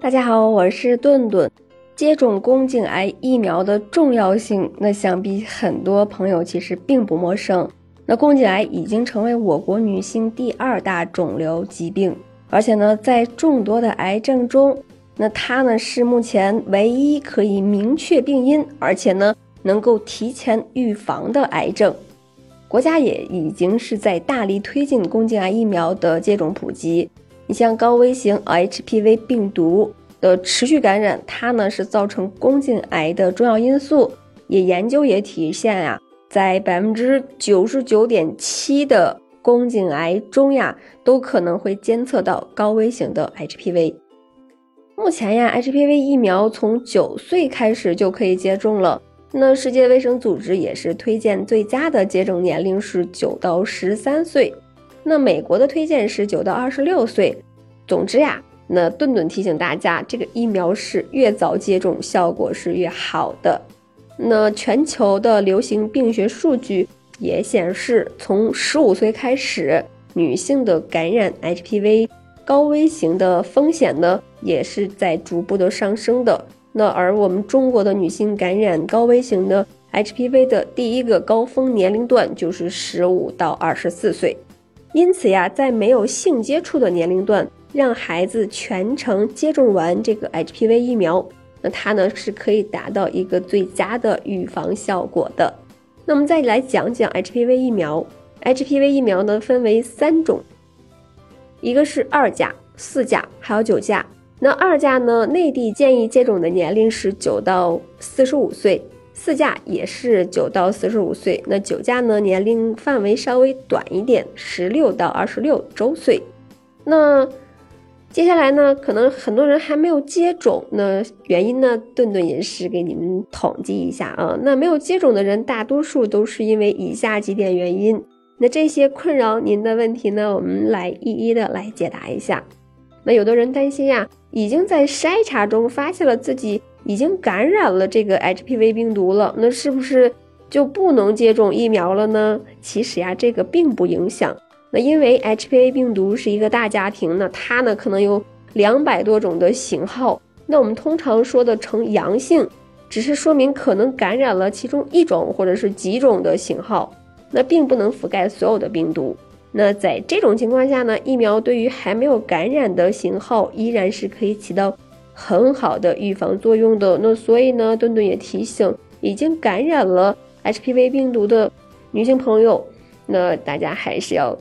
大家好，我是顿顿。接种宫颈癌疫苗的重要性，那想必很多朋友其实并不陌生。那宫颈癌已经成为我国女性第二大肿瘤疾病，而且呢，在众多的癌症中，那它呢是目前唯一可以明确病因，而且呢能够提前预防的癌症。国家也已经是在大力推进宫颈癌疫苗的接种普及。你像高危型 HPV 病毒的持续感染，它呢是造成宫颈癌的重要因素。也研究也体现呀，在百分之九十九点七的宫颈癌中呀，都可能会监测到高危型的 HPV。目前呀，HPV 疫苗从九岁开始就可以接种了。那世界卫生组织也是推荐最佳的接种年龄是九到十三岁。那美国的推荐是九到二十六岁。总之呀，那顿顿提醒大家，这个疫苗是越早接种效果是越好的。那全球的流行病学数据也显示，从十五岁开始，女性的感染 HPV 高危型的风险呢，也是在逐步的上升的。那而我们中国的女性感染高危型的 HPV 的第一个高峰年龄段就是十五到二十四岁。因此呀，在没有性接触的年龄段，让孩子全程接种完这个 HPV 疫苗，那它呢是可以达到一个最佳的预防效果的。那我们再来讲讲 HPV 疫苗，HPV 疫苗呢分为三种，一个是二价、四价，还有九价。那二价呢，内地建议接种的年龄是九到四十五岁。四价也是九到四十五岁，那九价呢？年龄范围稍微短一点，十六到二十六周岁。那接下来呢？可能很多人还没有接种，那原因呢？顿顿也是给你们统计一下啊。那没有接种的人，大多数都是因为以下几点原因。那这些困扰您的问题呢？我们来一一的来解答一下。那有的人担心呀，已经在筛查中发现了自己。已经感染了这个 HPV 病毒了，那是不是就不能接种疫苗了呢？其实呀，这个并不影响。那因为 HPV 病毒是一个大家庭，那它呢可能有两百多种的型号。那我们通常说的呈阳性，只是说明可能感染了其中一种或者是几种的型号，那并不能覆盖所有的病毒。那在这种情况下呢，疫苗对于还没有感染的型号依然是可以起到。很好的预防作用的，那所以呢，顿顿也提醒已经感染了 HPV 病毒的女性朋友，那大家还是要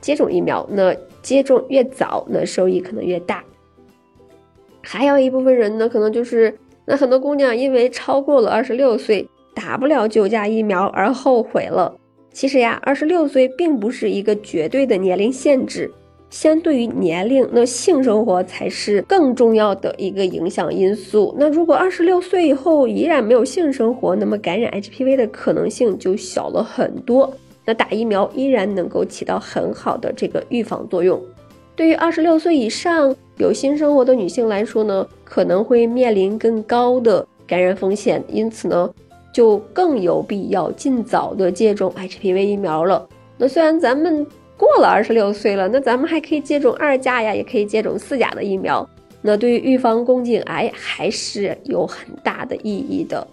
接种疫苗。那接种越早，那收益可能越大。还有一部分人呢，可能就是那很多姑娘因为超过了二十六岁打不了九价疫苗而后悔了。其实呀，二十六岁并不是一个绝对的年龄限制。相对于年龄，那性生活才是更重要的一个影响因素。那如果二十六岁以后依然没有性生活，那么感染 HPV 的可能性就小了很多。那打疫苗依然能够起到很好的这个预防作用。对于二十六岁以上有性生活的女性来说呢，可能会面临更高的感染风险，因此呢，就更有必要尽早的接种 HPV 疫苗了。那虽然咱们。过了二十六岁了，那咱们还可以接种二价呀，也可以接种四价的疫苗。那对于预防宫颈癌还是有很大的意义的。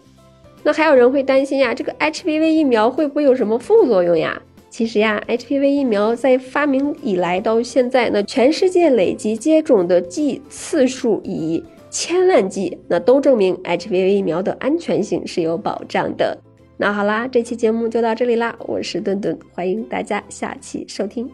那还有人会担心呀，这个 HPV 疫苗会不会有什么副作用呀？其实呀，HPV 疫苗在发明以来到现在，那全世界累计接种的剂次数以千万计，那都证明 HPV 疫苗的安全性是有保障的。那好啦，这期节目就到这里啦，我是顿顿，欢迎大家下期收听。